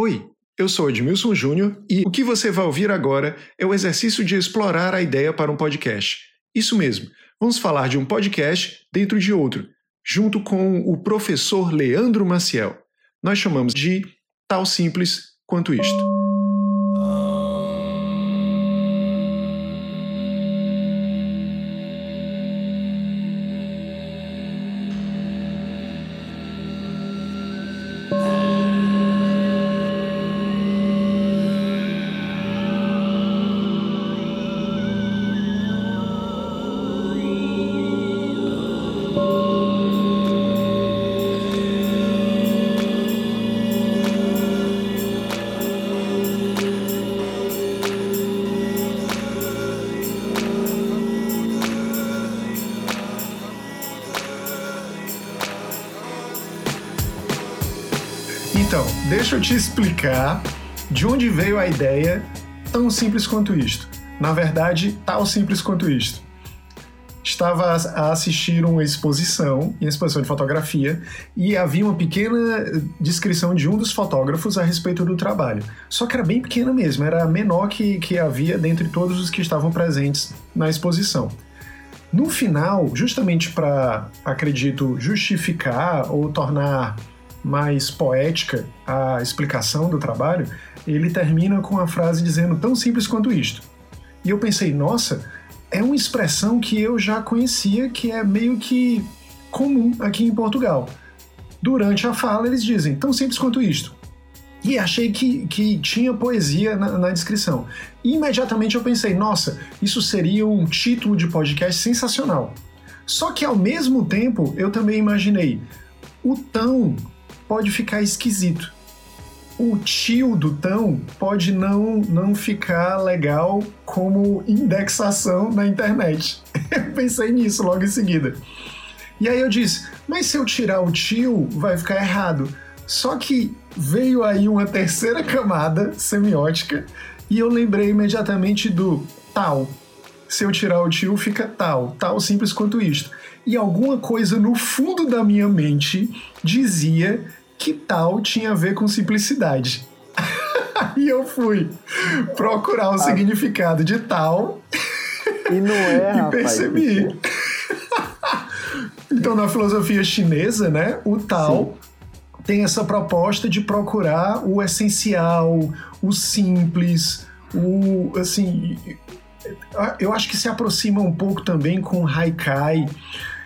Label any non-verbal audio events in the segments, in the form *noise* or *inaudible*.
Oi, eu sou Edmilson Júnior e o que você vai ouvir agora é o exercício de explorar a ideia para um podcast. Isso mesmo, vamos falar de um podcast dentro de outro, junto com o professor Leandro Maciel. Nós chamamos de Tal Simples Quanto Isto. Deixa eu te explicar de onde veio a ideia tão simples quanto isto. Na verdade, tal simples quanto isto. Estava a assistir uma exposição, uma exposição de fotografia, e havia uma pequena descrição de um dos fotógrafos a respeito do trabalho. Só que era bem pequena mesmo, era a menor que, que havia dentre todos os que estavam presentes na exposição. No final, justamente para, acredito, justificar ou tornar mais poética a explicação do trabalho, ele termina com a frase dizendo tão simples quanto isto. E eu pensei, nossa, é uma expressão que eu já conhecia, que é meio que comum aqui em Portugal. Durante a fala, eles dizem tão simples quanto isto. E achei que, que tinha poesia na, na descrição. E imediatamente eu pensei, nossa, isso seria um título de podcast sensacional. Só que ao mesmo tempo eu também imaginei o tão pode ficar esquisito. O tio do tão pode não, não ficar legal como indexação na internet. *laughs* Eu pensei nisso logo em seguida. E aí eu disse, mas se eu tirar o tio, vai ficar errado. Só que veio aí uma terceira camada semiótica e eu lembrei imediatamente do tal. Se eu tirar o tio, fica tal, tal simples quanto isto. E alguma coisa no fundo da minha mente dizia que tal tinha a ver com simplicidade. *laughs* e eu fui procurar o ah. significado de tal. E não é, *laughs* E percebi. *laughs* então, na filosofia chinesa, né, o tal Sim. tem essa proposta de procurar o essencial, o simples, o assim, eu acho que se aproxima um pouco também com Haikai.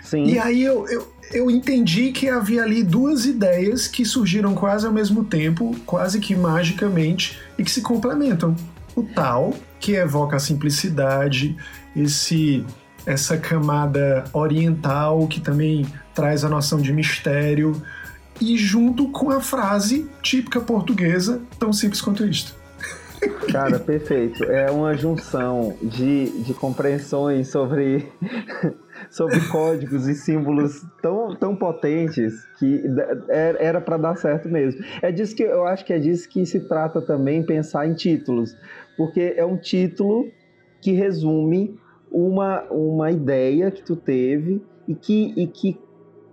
Sim. E aí eu, eu, eu entendi que havia ali duas ideias que surgiram quase ao mesmo tempo, quase que magicamente, e que se complementam. O tal, que evoca a simplicidade, esse essa camada oriental que também traz a noção de mistério, e junto com a frase típica portuguesa, tão simples quanto isto. Cara, perfeito. É uma junção de, de compreensões sobre sobre códigos e símbolos tão, tão potentes que era para dar certo mesmo. É disso que eu acho que é disso que se trata também pensar em títulos, porque é um título que resume uma, uma ideia que tu teve e que, e que,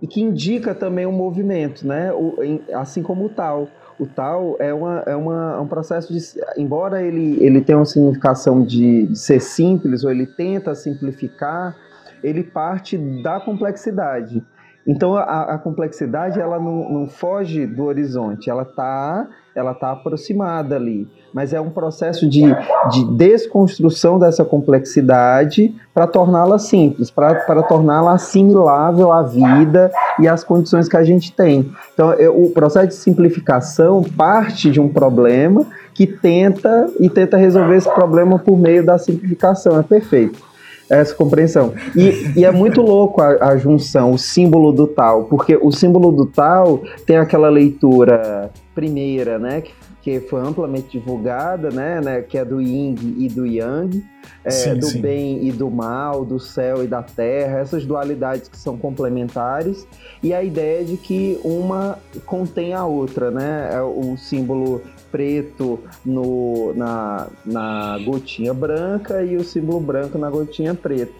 e que indica também um movimento, né? O, assim como o tal. O tal é, uma, é uma, um processo de. Embora ele, ele tenha uma significação de, de ser simples, ou ele tenta simplificar, ele parte da complexidade. Então a, a complexidade ela não, não, foge do horizonte, ela está ela tá aproximada ali, mas é um processo de, de desconstrução dessa complexidade para torná-la simples, para torná-la assimilável à vida e às condições que a gente tem. Então o processo de simplificação parte de um problema que tenta e tenta resolver esse problema por meio da simplificação. É perfeito essa compreensão. E, e é muito louco a, a, junção, o símbolo do tal, porque o símbolo do tal tem aquela leitura primeira, né, que, que foi amplamente divulgada, né, né, que é do Yin e do Yang, é, sim, do sim. bem e do mal, do céu e da terra, essas dualidades que são complementares, e a ideia de que uma contém a outra, né? É o símbolo preto no, na, na gotinha branca e o símbolo branco na gotinha preta.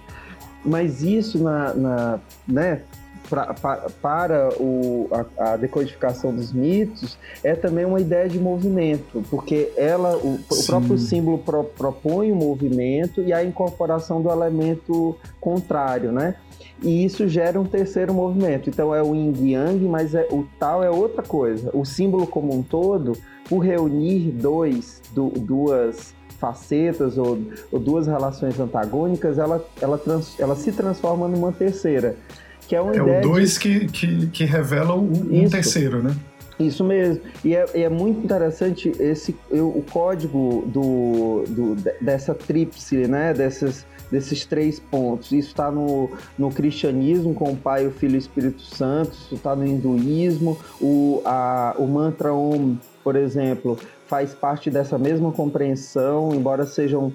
Mas isso na, na né, pra, pra, para o, a, a, decodificação dos mitos é também uma ideia de movimento, porque ela, o, o próprio símbolo pro, propõe o movimento e a incorporação do elemento contrário, né? E isso gera um terceiro movimento. Então é o yin yang, mas é, o tal é outra coisa. O símbolo como um todo, por reunir dois, du, duas facetas ou, ou, duas relações antagônicas, ela, ela, trans, ela se transforma numa terceira. Que é uma é o dois de... que, que, que revela um, um terceiro, né? Isso mesmo. E é, é, muito interessante esse eu, o código do, do, dessa tríplice, né? Dessas, desses três pontos. Isso está no, no cristianismo, com o Pai, o Filho e o Espírito Santo. Isso está no hinduísmo. O, a, o mantra Om, por exemplo, faz parte dessa mesma compreensão, embora sejam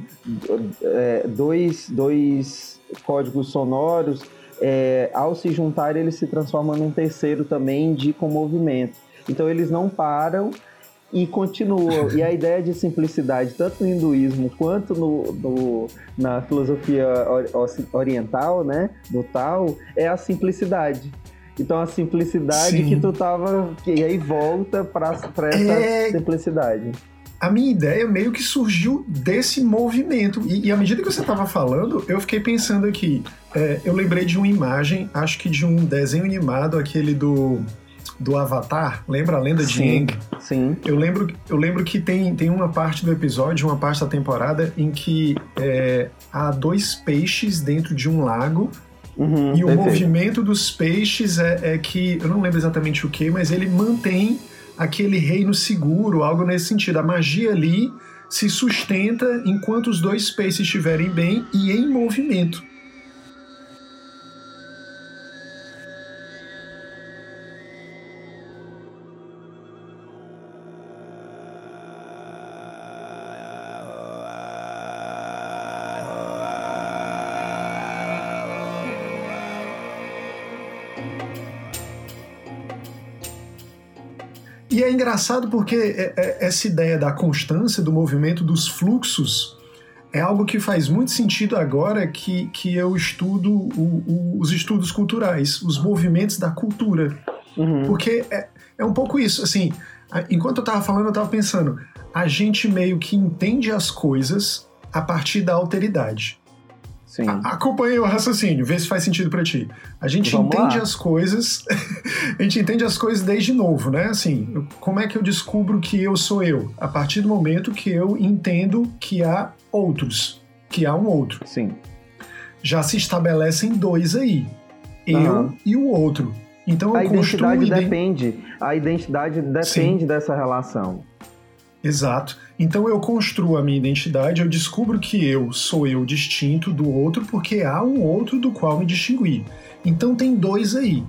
é, dois, dois códigos sonoros. É, ao se juntar, eles se transformam num terceiro também de movimento. Então eles não param e continuam. E a ideia de simplicidade, tanto no hinduísmo quanto no, no na filosofia oriental, né, do tal, é a simplicidade. Então a simplicidade Sim. que tu tava. E aí volta para essa é... simplicidade. A minha ideia meio que surgiu desse movimento. E, e à medida que você estava falando, eu fiquei pensando aqui. É, eu lembrei de uma imagem, acho que de um desenho animado, aquele do do Avatar, lembra a lenda de sim, Sim. Eu lembro, eu lembro que tem, tem uma parte do episódio, uma parte da temporada, em que é, há dois peixes dentro de um lago. Uhum, e o perfeito. movimento dos peixes é, é que, eu não lembro exatamente o que, mas ele mantém aquele reino seguro, algo nesse sentido. A magia ali se sustenta enquanto os dois peixes estiverem bem e em movimento. Engraçado porque é, é, essa ideia da constância do movimento dos fluxos é algo que faz muito sentido agora que, que eu estudo o, o, os estudos culturais, os movimentos da cultura. Uhum. Porque é, é um pouco isso, assim, enquanto eu estava falando, eu estava pensando, a gente meio que entende as coisas a partir da alteridade. Sim. Acompanhe o raciocínio, vê se faz sentido para ti. A gente Vamos entende lá. as coisas, *laughs* a gente entende as coisas desde novo, né? Assim, como é que eu descubro que eu sou eu? A partir do momento que eu entendo que há outros, que há um outro. Sim. Já se estabelecem dois aí, eu uhum. e o outro. Então eu a identidade depende, a identidade depende Sim. dessa relação. Exato. Então eu construo a minha identidade, eu descubro que eu sou eu distinto do outro porque há um outro do qual me distinguir. Então tem dois aí.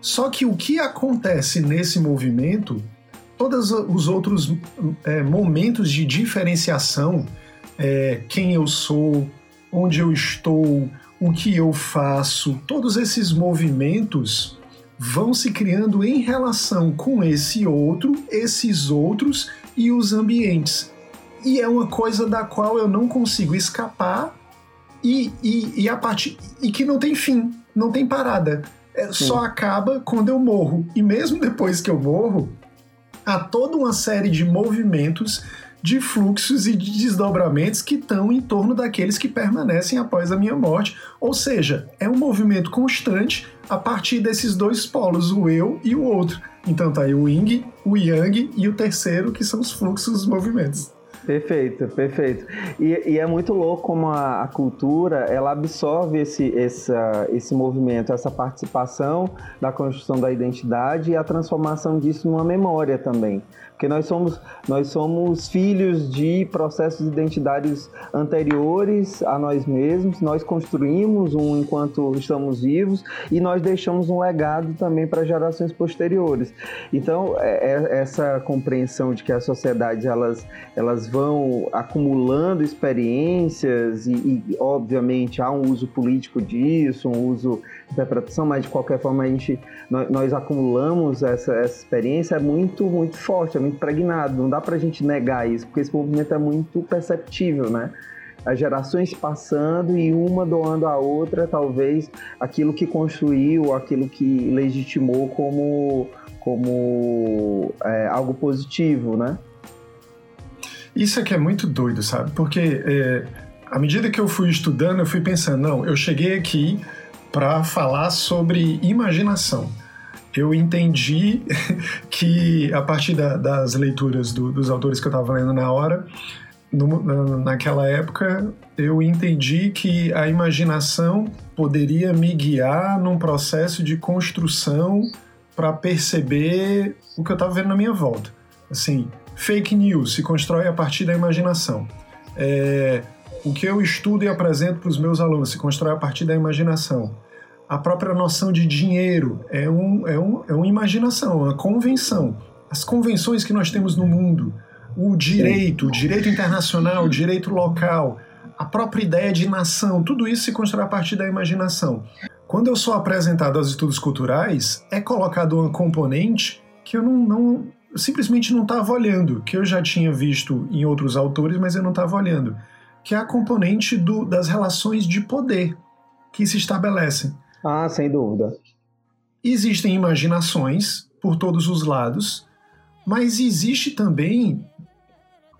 Só que o que acontece nesse movimento, todos os outros é, momentos de diferenciação, é, quem eu sou, onde eu estou, o que eu faço, todos esses movimentos vão se criando em relação com esse outro, esses outros e os ambientes. E é uma coisa da qual eu não consigo escapar e, e, e a parte e que não tem fim, não tem parada. É, só acaba quando eu morro. E mesmo *laughs* depois que eu morro, há toda uma série de movimentos, de fluxos e de desdobramentos que estão em torno daqueles que permanecem após a minha morte. Ou seja, é um movimento constante a partir desses dois polos, o eu e o outro. Então tá aí o yin, o yang e o terceiro, que são os fluxos, os movimentos. Perfeito, perfeito. E, e, é muito louco como a, a, cultura ela absorve esse, essa, esse movimento, essa participação da construção da identidade e a transformação disso numa memória também. Porque nós somos, nós somos filhos de processos identitários anteriores a nós mesmos, nós construímos um enquanto estamos vivos e nós deixamos um legado também para gerações posteriores. Então, é, é, essa compreensão de que as sociedades elas, elas vão acumulando experiências e, e, obviamente, há um uso político disso, um uso de interpretação, mas de qualquer forma a gente, nós, nós acumulamos essa, essa experiência é muito, muito forte, é muito impregnado. Não dá pra gente negar isso, porque esse movimento é muito perceptível, né? as gerações passando e uma doando à outra, talvez, aquilo que construiu, aquilo que legitimou como, como é, algo positivo, né? Isso aqui é muito doido, sabe? Porque é, à medida que eu fui estudando, eu fui pensando, não, eu cheguei aqui para falar sobre imaginação. Eu entendi *laughs* que, a partir da, das leituras do, dos autores que eu estava lendo na hora, no, naquela época, eu entendi que a imaginação poderia me guiar num processo de construção para perceber o que eu estava vendo na minha volta. Assim, fake news se constrói a partir da imaginação. É, o que eu estudo e apresento para os meus alunos se constrói a partir da imaginação. A própria noção de dinheiro é, um, é, um, é uma imaginação, uma convenção. As convenções que nós temos no mundo, o direito, o direito internacional, o direito local, a própria ideia de nação, tudo isso se constrói a partir da imaginação. Quando eu sou apresentado aos estudos culturais, é colocado uma componente que eu não, não eu simplesmente não estava olhando, que eu já tinha visto em outros autores, mas eu não estava olhando que é a componente do, das relações de poder que se estabelecem. Ah, sem dúvida. Existem imaginações por todos os lados, mas existe também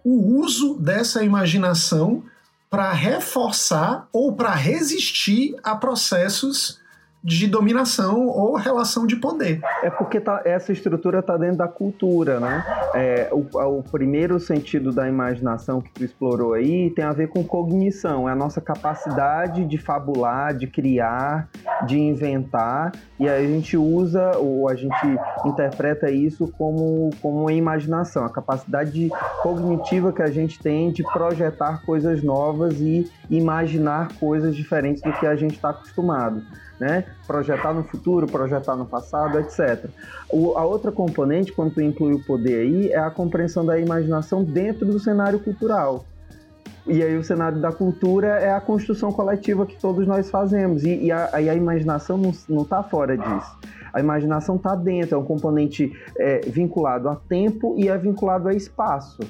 o uso dessa imaginação para reforçar ou para resistir a processos de dominação ou relação de poder. É porque tá, essa estrutura está dentro da cultura, né? É, o, o, primeiro sentido da imaginação que tu explorou aí tem a ver com cognição, é a nossa capacidade de fabular, de criar, de inventar, e aí a gente usa ou a gente interpreta isso como, como imaginação, a capacidade cognitiva que a gente tem de projetar coisas novas e imaginar coisas diferentes do que a gente está acostumado né? Projetar no futuro, projetar no passado, etc. O, a outra componente, quando tu inclui o poder aí, é a compreensão da imaginação dentro do cenário cultural. E aí o cenário da cultura é a construção coletiva que todos nós fazemos. E, e, a, e a, imaginação não está fora disso. A imaginação está dentro, é um componente é, vinculado a tempo e é vinculado a espaço.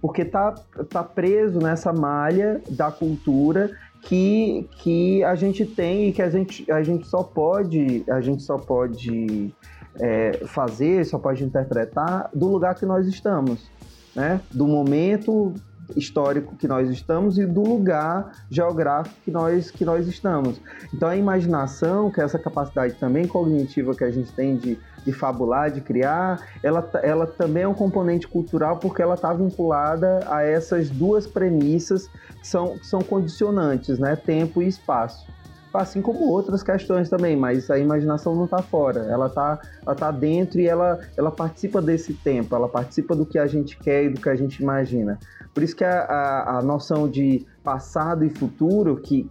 Porque está tá preso nessa malha da cultura que, que a gente tem e que a gente, a gente só pode a gente só pode é, fazer, só pode interpretar do lugar que nós estamos, né? Do momento histórico que nós estamos e do lugar geográfico que nós, que nós estamos. Então a imaginação, que é essa capacidade também cognitiva que a gente tem de, de fabular, de criar, ela, ela também é um componente cultural porque ela está vinculada a essas duas premissas que são, que são condicionantes, né? tempo e espaço assim como outras questões também, mas a imaginação não está fora, ela está ela tá dentro e ela, ela participa desse tempo, ela participa do que a gente quer e do que a gente imagina. Por isso que a, a, a noção de passado e futuro que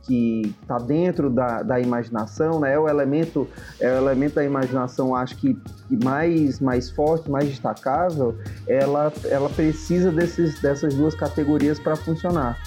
está dentro da, da imaginação, né, é o elemento é o elemento da imaginação, acho que mais mais forte, mais destacável, ela ela precisa desses, dessas duas categorias para funcionar.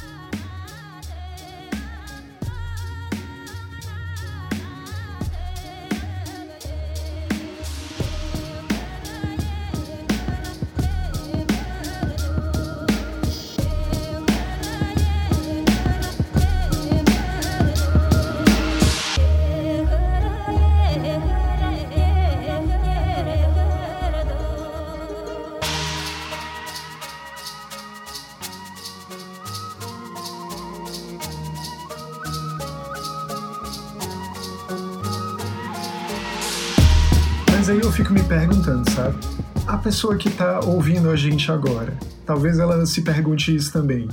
Pessoa que está ouvindo a gente agora, talvez ela se pergunte isso também.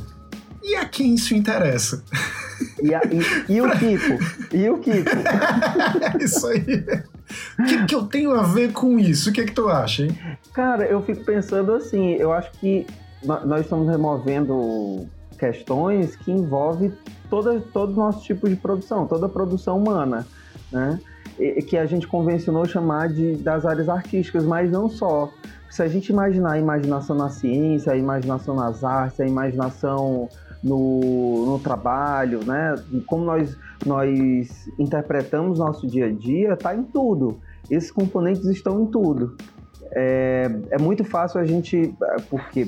E a quem isso interessa? E, a, e, e o *laughs* Kiko? E o Kiko? *laughs* Isso aí. O que, que eu tenho a ver com isso? O que, é que tu acha, hein? Cara, eu fico pensando assim, eu acho que nós estamos removendo questões que envolvem todo, todo nosso tipo de produção, toda a produção humana, né? Que a gente convencionou chamar de das áreas artísticas, mas não só se a gente imaginar a imaginação na ciência, a imaginação nas artes, a imaginação no, no trabalho, né? Como nós, nós interpretamos nosso dia a dia, está em tudo. Esses componentes estão em tudo. É, é muito fácil a gente, porque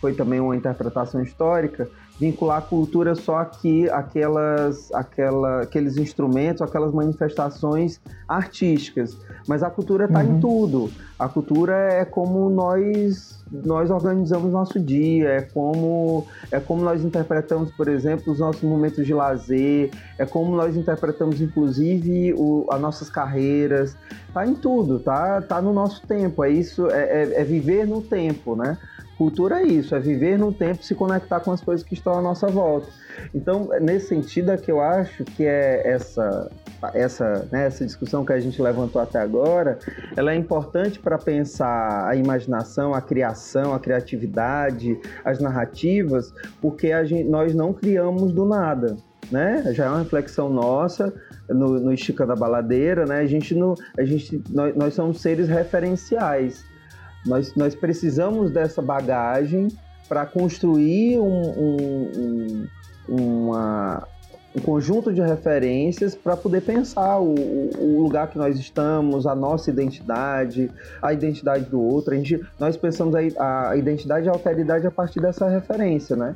foi também uma interpretação histórica, vincular a cultura só aqui, aquelas, aquela, aqueles instrumentos, aquelas manifestações artísticas. Mas a cultura está uhum. em tudo. A cultura é como nós nós organizamos nosso dia, é como é como nós interpretamos, por exemplo, os nossos momentos de lazer, é como nós interpretamos inclusive o, as nossas carreiras, tá em tudo, tá tá no nosso tempo, é isso, é, é, é viver no tempo, né? Cultura é isso, é viver no tempo, se conectar com as coisas que estão à nossa volta. Então, nesse sentido é que eu acho que é essa essa, né, essa discussão que a gente levantou até agora, ela é importante para pensar a imaginação, a criação, a criatividade, as narrativas, porque a gente, nós não criamos do nada. Né? Já é uma reflexão nossa no, no Estica da Baladeira, né? A gente, não, a gente nós, nós somos seres referenciais. Nós, nós precisamos dessa bagagem para construir um, um, um, uma, um conjunto de referências para poder pensar o, o, lugar que nós estamos, a nossa identidade, a identidade do outro. A gente, nós pensamos a, a identidade e a alteridade a partir dessa referência, né?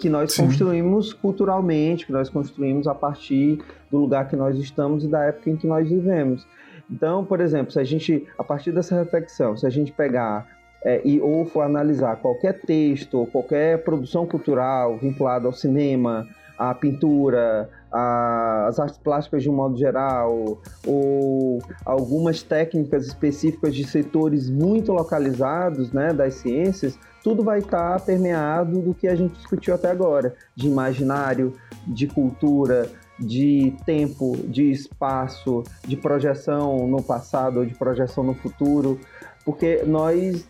Que nós Sim. construímos culturalmente, que nós construímos a partir do lugar que nós estamos e da época em que nós vivemos. Então, por exemplo, se a gente, a partir dessa reflexão, se a gente pegar é, e ou for analisar qualquer texto qualquer produção cultural vinculada ao cinema, à pintura, às artes plásticas de um modo geral, ou algumas técnicas específicas de setores muito localizados né, das ciências, tudo vai estar permeado do que a gente discutiu até agora, de imaginário, de cultura, de tempo, de espaço, de projeção no passado ou de projeção no futuro, porque nós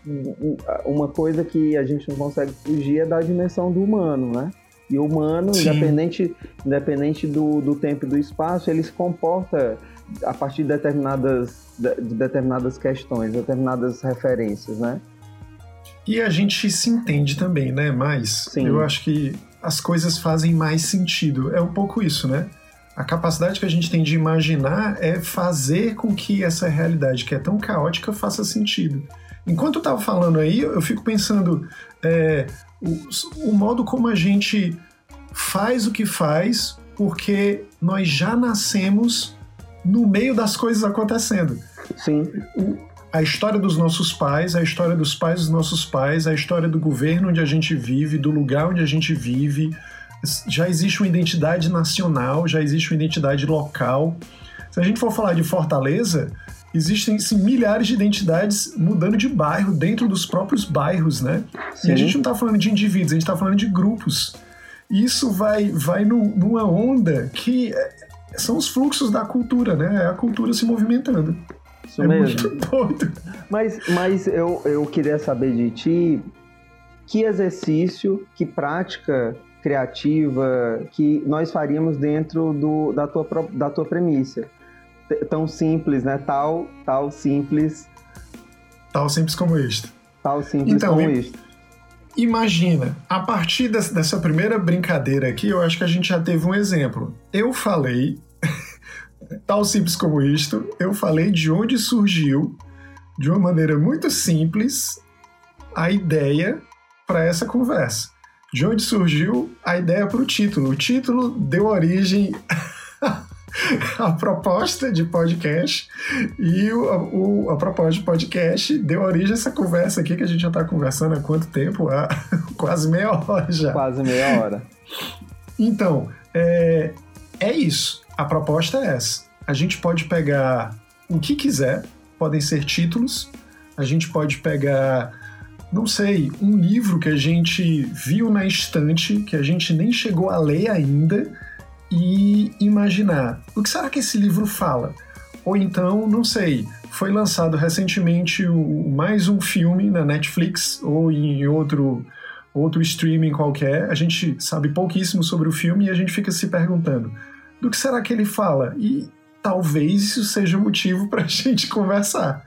uma coisa que a gente não consegue fugir é da dimensão do humano, né? E o humano, Sim. independente, independente do, do tempo e do espaço, ele se comporta a partir de determinadas, de determinadas questões, determinadas referências, né? E a gente se entende também, né? Mas Sim. eu acho que as coisas fazem mais sentido. É um pouco isso, né? A capacidade que a gente tem de imaginar é fazer com que essa realidade que é tão caótica faça sentido. Enquanto eu estava falando aí, eu fico pensando é, o, o modo como a gente faz o que faz porque nós já nascemos no meio das coisas acontecendo. Sim. O, a história dos nossos pais, a história dos pais dos nossos pais, a história do governo onde a gente vive, do lugar onde a gente vive. Já existe uma identidade nacional, já existe uma identidade local. Se a gente for falar de Fortaleza, existem sim, milhares de identidades mudando de bairro dentro dos próprios bairros, né? Sim. E a gente não está falando de indivíduos, a gente está falando de grupos. Isso vai, vai no, numa onda que é, são os fluxos da cultura, né? É a cultura se movimentando. Isso é mesmo. Mas, mas eu, eu queria saber de ti que exercício, que prática criativa que nós faríamos dentro do, da, tua, da tua premissa. Tão simples, né? Tal, tal simples. Tal simples como isto. Tal simples então, como isto. Imagina, a partir dessa primeira brincadeira aqui, eu acho que a gente já teve um exemplo. Eu falei tal simples como isto, eu falei de onde surgiu, de uma maneira muito simples, a ideia para essa conversa. De onde surgiu a ideia para o título. O título deu origem *laughs* à proposta de podcast e o, o, a proposta de podcast deu origem a essa conversa aqui que a gente já está conversando há quanto tempo? Há *laughs* quase meia hora já. Quase meia hora. Então, é, é isso. A proposta é essa. A gente pode pegar o que quiser, podem ser títulos, a gente pode pegar, não sei, um livro que a gente viu na estante, que a gente nem chegou a ler ainda, e imaginar. O que será que esse livro fala? Ou então, não sei, foi lançado recentemente o, mais um filme na Netflix ou em outro outro streaming qualquer, a gente sabe pouquíssimo sobre o filme e a gente fica se perguntando do que será que ele fala? E talvez isso seja um motivo para a *laughs* gente conversar.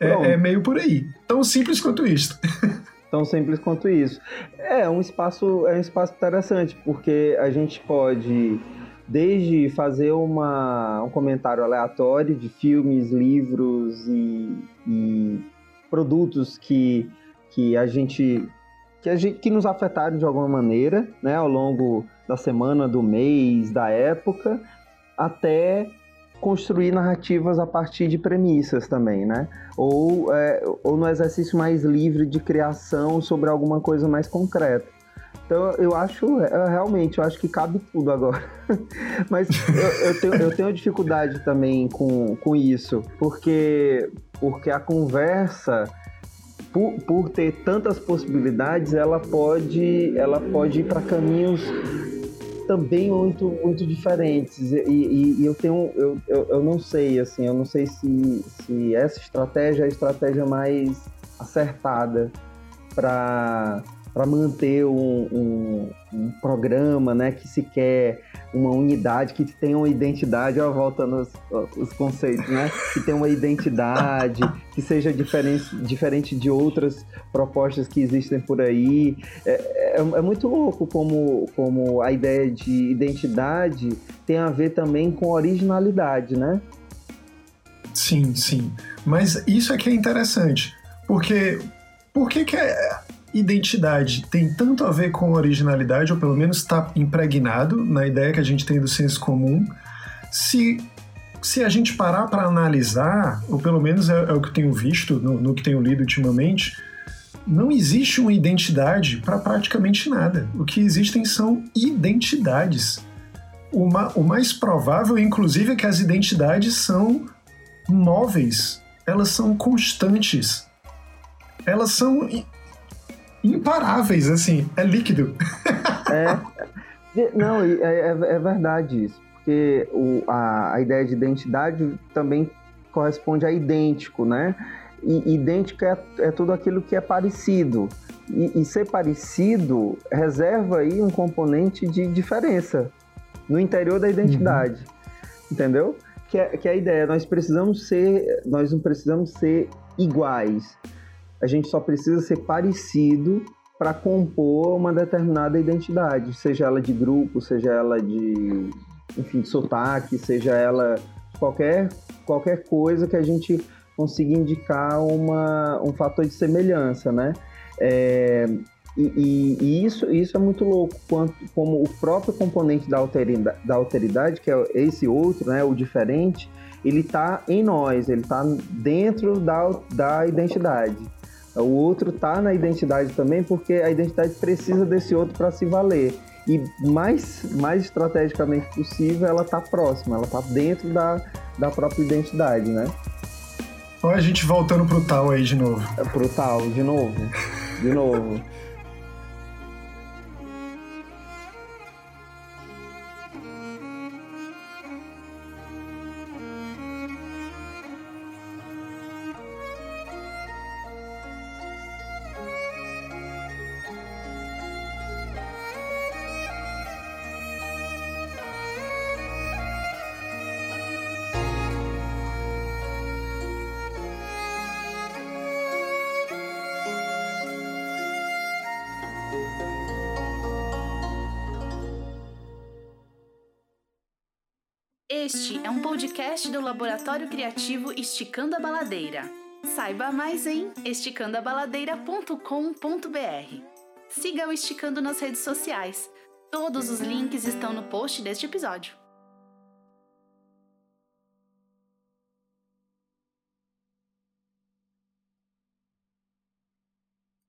É, é, meio por aí. Tão simples quanto isso. *laughs* Tão simples quanto isso. É um espaço, é um espaço interessante, porque a gente pode desde fazer uma, um comentário aleatório de filmes, livros e, e produtos que, que a gente que, a gente, que nos afetaram de alguma maneira, né, ao longo da semana, do mês, da época, até construir narrativas a partir de premissas também, né? Ou, é, ou no exercício mais livre de criação sobre alguma coisa mais concreta. Então eu acho, eu, realmente, eu acho que cabe tudo agora. *laughs* Mas eu, eu, tenho, eu tenho dificuldade também com, com isso, porque, porque a conversa por, por ter tantas possibilidades, ela pode, ela pode ir para caminhos também muito, muito diferentes. E, e, e, eu tenho, eu, eu, eu não sei, assim, eu não sei se, se essa estratégia é a estratégia mais acertada para para manter um, um, um, programa, né, que se quer uma unidade, que tenha uma identidade, ó, volta nos os conceitos, né, que tenha uma identidade, que seja diferente, diferente de outras propostas que existem por aí. É, é, é, muito louco como, como a ideia de identidade tem a ver também com originalidade, né? Sim, sim. Mas isso é que é interessante, porque por que, que é identidade tem tanto a ver com originalidade, ou pelo menos está impregnado na ideia que a gente tem do senso comum, se, se a gente parar para analisar, ou pelo menos é, é, o que eu tenho visto, no, no que tenho lido ultimamente, não existe uma identidade para praticamente nada. O que existem são identidades. Uma, o mais provável, inclusive, é que as identidades são móveis, elas são constantes, elas são imparáveis, assim, é líquido. *laughs* é, não, é, é, é verdade isso, porque o, a, a ideia de identidade também corresponde a idêntico, né? E idêntico é, é tudo aquilo que é parecido. E, e, ser parecido reserva aí um componente de diferença no interior da identidade, uhum. entendeu? Que é, que é a ideia, nós precisamos ser, nós não precisamos ser iguais, a gente só precisa ser parecido para compor uma determinada identidade, seja ela de grupo, seja ela de, enfim, de sotaque, seja ela qualquer, qualquer coisa que a gente consiga indicar uma, um fator de semelhança, né? É, e, e, e, isso, isso é muito louco, quanto, como o próprio componente da alteridade, da alteridade, que é esse outro, né, o diferente, ele está em nós, ele está dentro da, da identidade. O outro tá na identidade também, porque a identidade precisa desse outro para se valer. E mais, mais estrategicamente possível, ela tá próxima, ela tá dentro da, da própria identidade, né? Olha a gente voltando pro tal aí de novo. É pro tal, de novo. De novo. Este é um podcast do Laboratório Criativo Esticando a Baladeira. Saiba mais em esticandoabaladeira.com.br. Siga o Esticando nas redes sociais. Todos os links estão no post deste episódio.